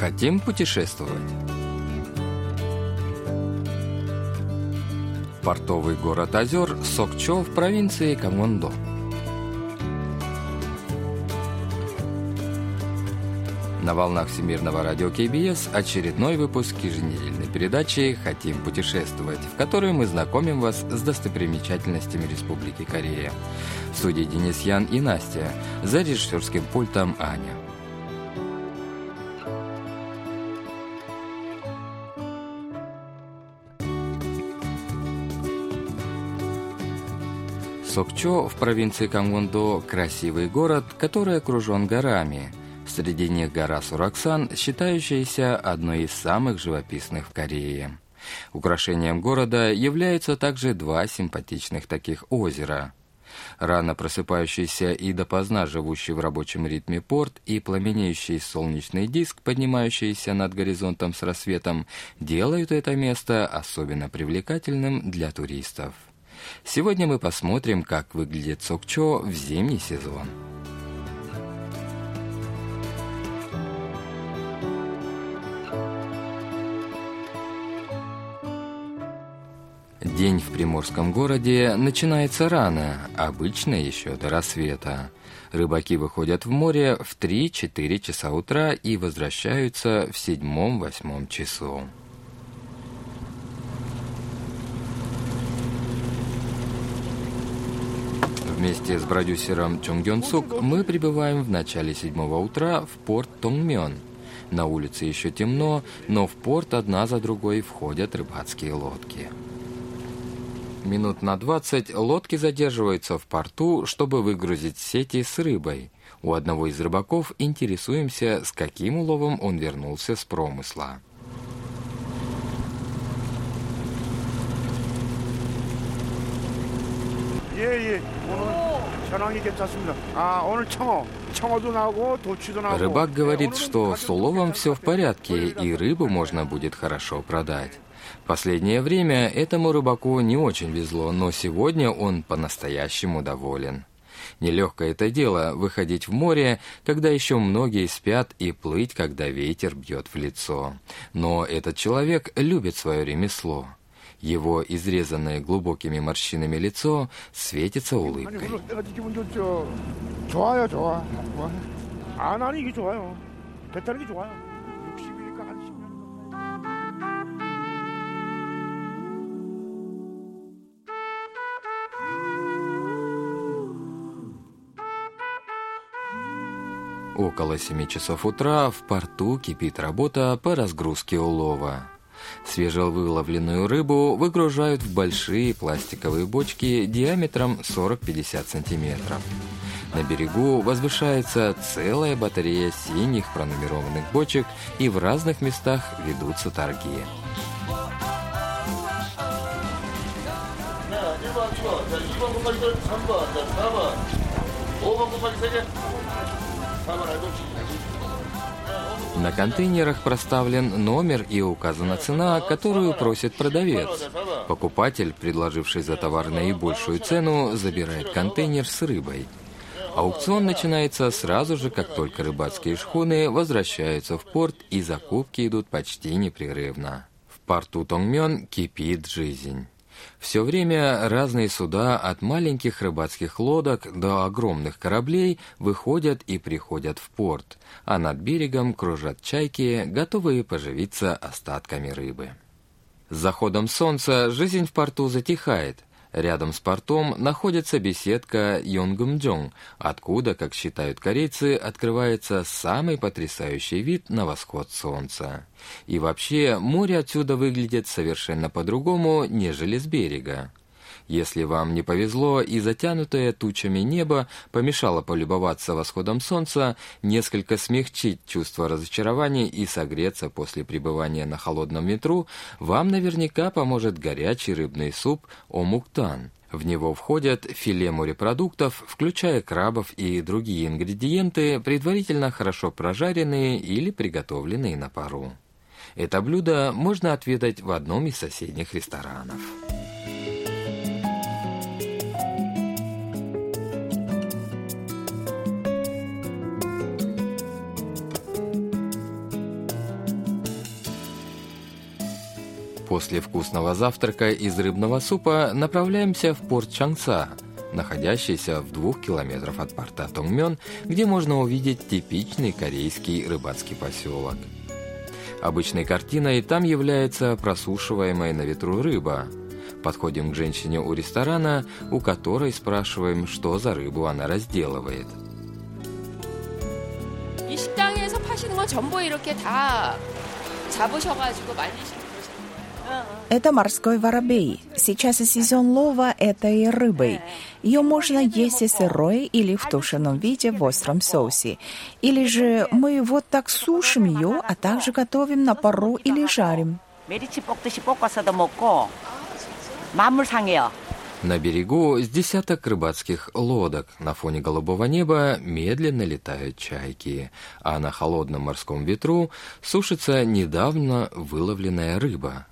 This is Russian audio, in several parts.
Хотим путешествовать? Портовый город озер Сокчо в провинции Камондо. На волнах Всемирного радио КБС очередной выпуск еженедельной передачи «Хотим путешествовать», в которой мы знакомим вас с достопримечательностями Республики Корея. В студии Денис Ян и Настя, за режиссерским пультом Аня. Сокчо в провинции Камгондо – красивый город, который окружен горами. Среди них гора Сураксан, считающаяся одной из самых живописных в Корее. Украшением города являются также два симпатичных таких озера. Рано просыпающийся и допоздна живущий в рабочем ритме порт и пламенеющий солнечный диск, поднимающийся над горизонтом с рассветом, делают это место особенно привлекательным для туристов. Сегодня мы посмотрим, как выглядит Сокчо в зимний сезон. День в приморском городе начинается рано, обычно еще до рассвета. Рыбаки выходят в море в 3-4 часа утра и возвращаются в седьмом-восьмом часу. Вместе с продюсером Чон Гён Сук мы прибываем в начале седьмого утра в порт Тонгмён. На улице еще темно, но в порт одна за другой входят рыбацкие лодки. Минут на двадцать лодки задерживаются в порту, чтобы выгрузить сети с рыбой. У одного из рыбаков интересуемся, с каким уловом он вернулся с промысла. Рыбак говорит, что с уловом все в порядке, и рыбу можно будет хорошо продать. Последнее время этому рыбаку не очень везло, но сегодня он по-настоящему доволен. Нелегкое это дело — выходить в море, когда еще многие спят, и плыть, когда ветер бьет в лицо. Но этот человек любит свое ремесло — его изрезанное глубокими морщинами лицо светится улыбкой. Около семи часов утра в порту кипит работа по разгрузке улова. Свежевыловленную рыбу выгружают в большие пластиковые бочки диаметром 40-50 сантиметров. На берегу возвышается целая батарея синих пронумерованных бочек, и в разных местах ведутся торги. 자, На контейнерах проставлен номер и указана цена, которую просит продавец. Покупатель, предложивший за товар наибольшую цену, забирает контейнер с рыбой. Аукцион начинается сразу же, как только рыбацкие шхуны возвращаются в порт и закупки идут почти непрерывно. В порту Тонгмён кипит жизнь. Все время разные суда от маленьких рыбацких лодок до огромных кораблей выходят и приходят в порт, а над берегом кружат чайки, готовые поживиться остатками рыбы. С заходом солнца жизнь в порту затихает. Рядом с портом находится беседка Йонгумджонг, откуда, как считают корейцы, открывается самый потрясающий вид на восход солнца. И вообще, море отсюда выглядит совершенно по-другому, нежели с берега. Если вам не повезло и затянутое тучами небо помешало полюбоваться восходом солнца, несколько смягчить чувство разочарования и согреться после пребывания на холодном ветру, вам наверняка поможет горячий рыбный суп омуктан. В него входят филе морепродуктов, включая крабов и другие ингредиенты, предварительно хорошо прожаренные или приготовленные на пару. Это блюдо можно отведать в одном из соседних ресторанов. После вкусного завтрака из рыбного супа направляемся в порт Чангца, находящийся в двух километрах от порта Тонгмён, где можно увидеть типичный корейский рыбацкий поселок. Обычной картиной там является просушиваемая на ветру рыба. Подходим к женщине у ресторана, у которой спрашиваем, что за рыбу она разделывает. 이 식당에서 파시는 건 전부 이렇게 다 잡으셔가지고 말리시는 это морской воробей. Сейчас и сезон лова этой рыбой. Ее можно есть и сырой или в тушеном виде в остром соусе. Или же мы вот так сушим ее, а также готовим на пару или жарим. На берегу с десяток рыбацких лодок. На фоне голубого неба медленно летают чайки, а на холодном морском ветру сушится недавно выловленная рыба.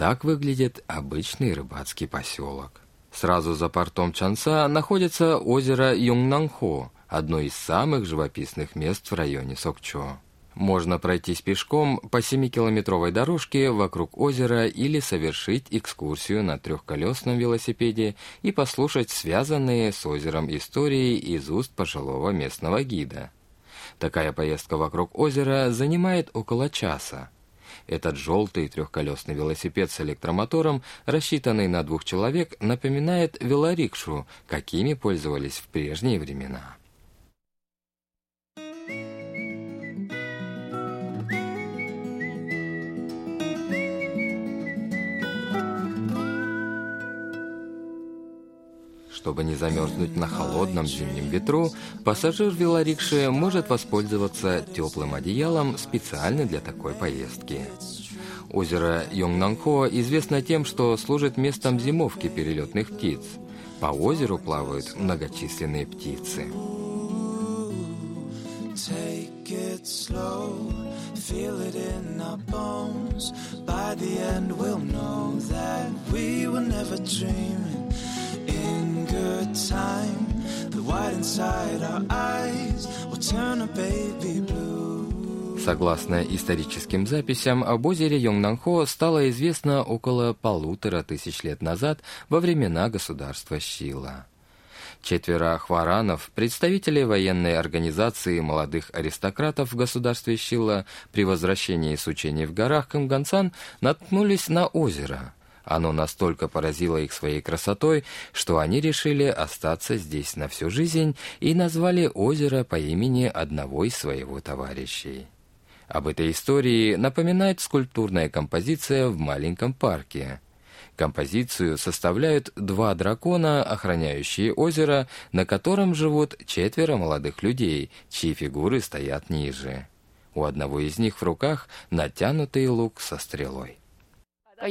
Так выглядит обычный рыбацкий поселок. Сразу за портом Чанса находится озеро Юнгнанхо, одно из самых живописных мест в районе Сокчо. Можно пройтись пешком по 7-километровой дорожке вокруг озера или совершить экскурсию на трехколесном велосипеде и послушать связанные с озером истории из уст пожилого местного гида. Такая поездка вокруг озера занимает около часа. Этот желтый трехколесный велосипед с электромотором, рассчитанный на двух человек, напоминает велорикшу, какими пользовались в прежние времена. Чтобы не замерзнуть на холодном зимнем ветру, пассажир велорикши может воспользоваться теплым одеялом специально для такой поездки. Озеро Йонгнанхо известно тем, что служит местом зимовки перелетных птиц. По озеру плавают многочисленные птицы. By the end, we'll know that we were never dreaming. Good time, the white inside our eyes will turn a baby blue. Согласно историческим записям, об озере Йонгнанхо стало известно около полутора тысяч лет назад во времена государства Щила. Четверо хваранов, представители военной организации молодых аристократов в государстве Щила, при возвращении с учений в горах Камганцан наткнулись на озеро. Оно настолько поразило их своей красотой, что они решили остаться здесь на всю жизнь и назвали озеро по имени одного из своего товарищей. Об этой истории напоминает скульптурная композиция в маленьком парке. Композицию составляют два дракона, охраняющие озеро, на котором живут четверо молодых людей, чьи фигуры стоят ниже. У одного из них в руках натянутый лук со стрелой.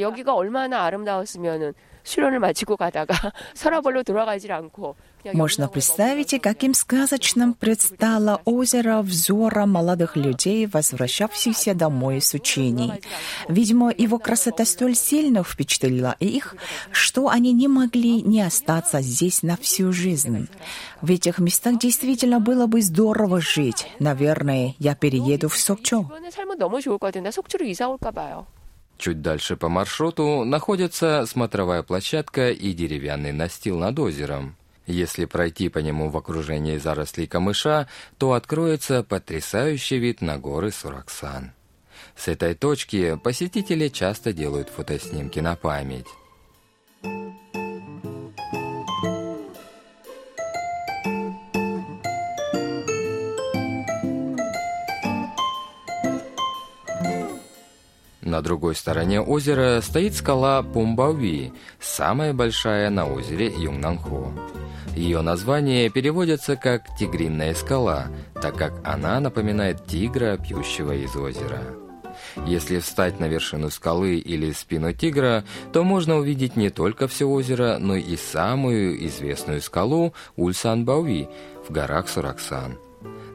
여기가 얼마나 아름다웠으면은 수련을 마치고 가다가 서라벌로 돌아가질 않고 Можно представить, каким сказочным предстало озеро взором молодых людей, возвращавшихся домой с учений. Видимо, его красота столь сильно впечатлила их, что они не могли не остаться здесь на всю жизнь. В этих местах действительно было бы здорово жить. Наверное, я перееду в Сокчо. Чуть дальше по маршруту находятся смотровая площадка и деревянный настил над озером. Если пройти по нему в окружении зарослей камыша, то откроется потрясающий вид на горы Сураксан. С этой точки посетители часто делают фотоснимки на память. На другой стороне озера стоит скала Пумбауи, самая большая на озере Юнгнанхо. Ее название переводится как «тигринная скала», так как она напоминает тигра, пьющего из озера. Если встать на вершину скалы или спину тигра, то можно увидеть не только все озеро, но и самую известную скалу Ульсан-Бауи в горах Сураксан –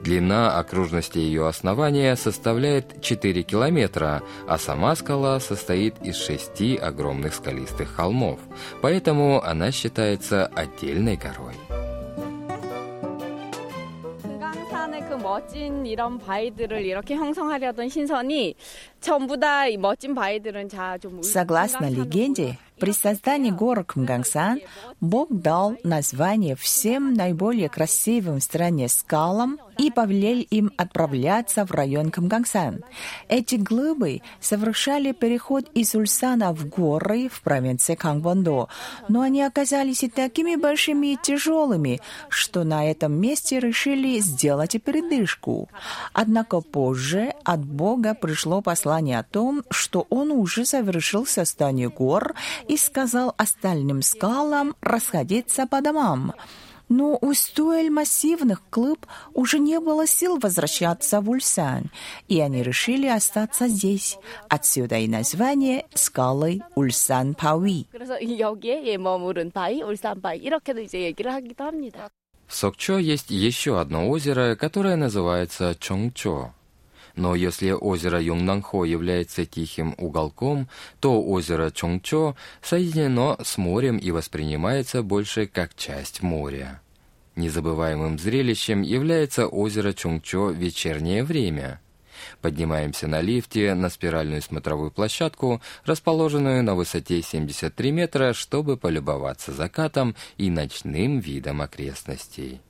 Длина окружности ее основания составляет 4 километра, а сама скала состоит из шести огромных скалистых холмов, поэтому она считается отдельной горой. 멋진 이런 바위들을 이렇게 형성하려던 신선이 전부 다 이 멋진 바위들은 자좀 Согласно легенде, при создании гор Кмгангсан Бог дал название всем наиболее красивым в стране скалам и повелел им отправляться в район Кмгангсан. Эти глыбы совершали переход из Ульсана в горы в провинции Кангвондо, но они оказались и такими большими и тяжелыми, что на этом месте решили сделать передышку. Однако позже от Бога пришло послание о том, что он уже завершил создание гор и и сказал остальным скалам расходиться по домам. Но у столь массивных клуб уже не было сил возвращаться в Ульсан, и они решили остаться здесь. Отсюда и название скалы Ульсан Пауи. В Сокчо есть еще одно озеро, которое называется Чонгчо. Но если озеро Юнгнанхо является тихим уголком, то озеро Чонгчо соединено с морем и воспринимается больше как часть моря. Незабываемым зрелищем является озеро Чонгчо в вечернее время. Поднимаемся на лифте на спиральную смотровую площадку, расположенную на высоте 73 метра, чтобы полюбоваться закатом и ночным видом окрестностей.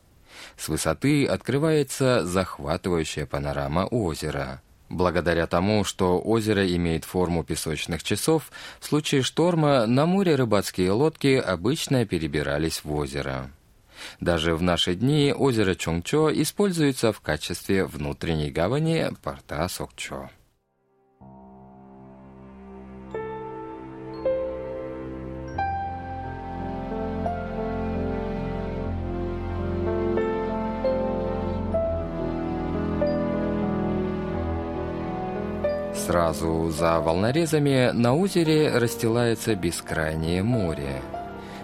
С высоты открывается захватывающая панорама озера. Благодаря тому, что озеро имеет форму песочных часов, в случае шторма на море рыбацкие лодки обычно перебирались в озеро. Даже в наши дни озеро Чонгчо используется в качестве внутренней гавани порта Сокчо. Сразу за волнорезами на озере расстилается бескрайнее море.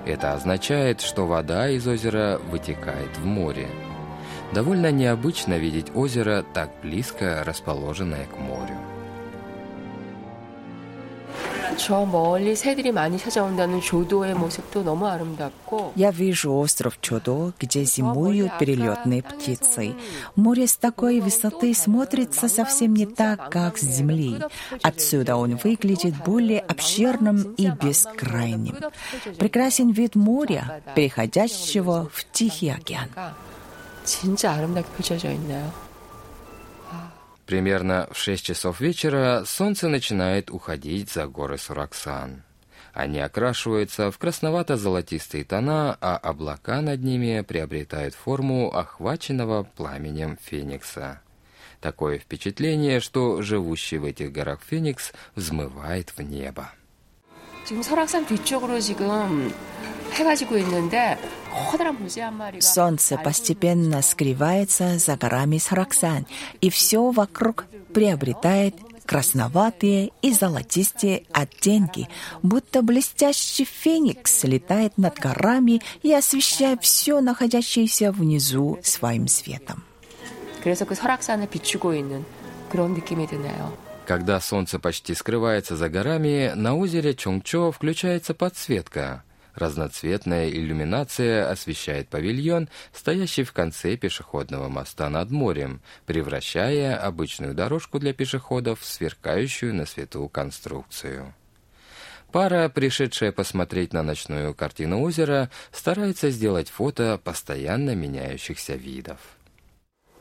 Это означает, что вода из озера вытекает в море. Довольно необычно видеть озеро так близко расположенное к морю. 저 멀리 새들이 많이 찾아온다는 조도의 모습도 너무 아름답고 Я вижу остров Чодо, где зимуют перелетные птицы. Море с такой высоты смотрится совсем не так, как с земли. Отсюда он выглядит более обширным и бескрайним. Прекрасен вид моря, переходящего в Тихий океан. 진짜 아름답게 펼쳐져 있나요? Примерно в 6 часов вечера солнце начинает уходить за горы Сураксан. Они окрашиваются в красновато-золотистые тона, а облака над ними приобретают форму охваченного пламенем феникса. Такое впечатление, что живущий в этих горах феникс взмывает в небо. 지금 설악산 뒤쪽으로 지금 Солнце постепенно скрывается за горами Сараксан, и все вокруг приобретает красноватые и золотистые оттенки, будто блестящий феникс летает над горами и освещает все находящееся внизу своим светом. Когда солнце почти скрывается за горами, на озере Чунчо включается подсветка – Разноцветная иллюминация освещает павильон, стоящий в конце пешеходного моста над морем, превращая обычную дорожку для пешеходов в сверкающую на свету конструкцию. Пара, пришедшая посмотреть на ночную картину озера, старается сделать фото постоянно меняющихся видов.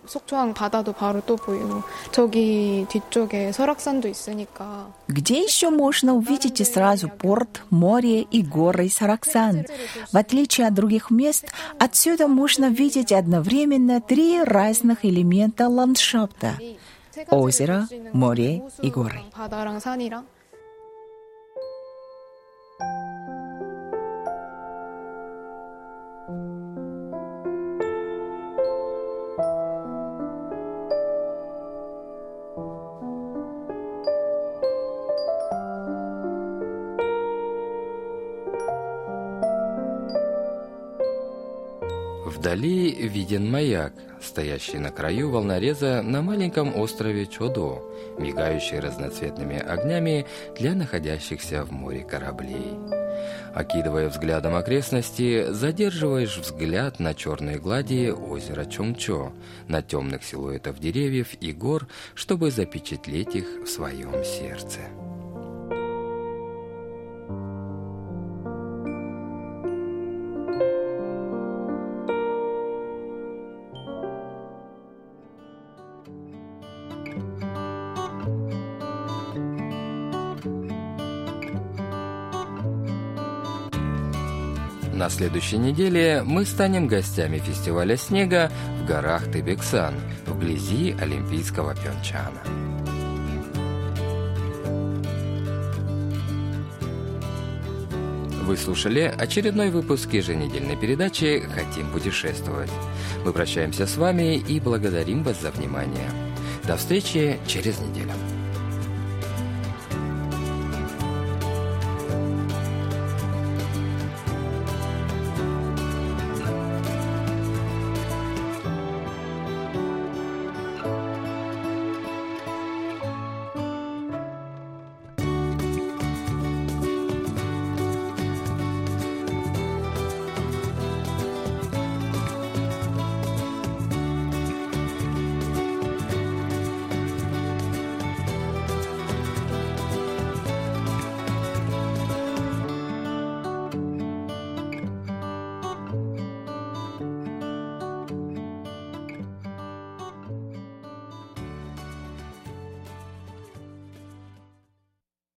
속초항 바다도 바로 또 보이고 저기 뒤쪽에 설악산도 있으니까 Где еще можно увидеть и сразу порт, море и горы Сараксан? В отличие от других мест, отсюда можно видеть одновременно три разных элемента ландшафта 세 가지를 озеро, 볼수 있는 море 호수랑 и горы. 바다랑 산이랑 Вдали виден маяк, стоящий на краю волнореза на маленьком острове Чодо, мигающий разноцветными огнями для находящихся в море кораблей. Окидывая взглядом окрестности, задерживаешь взгляд на черной глади озера Чонгчо, на темных силуэтов деревьев и гор, чтобы запечатлеть их в своем сердце. На следующей неделе мы станем гостями фестиваля снега в горах Тебексан, вблизи Олимпийского Пьончана. Вы слушали очередной выпуск еженедельной передачи «Хотим путешествовать». Мы прощаемся с вами и благодарим вас за внимание. До встречи через неделю.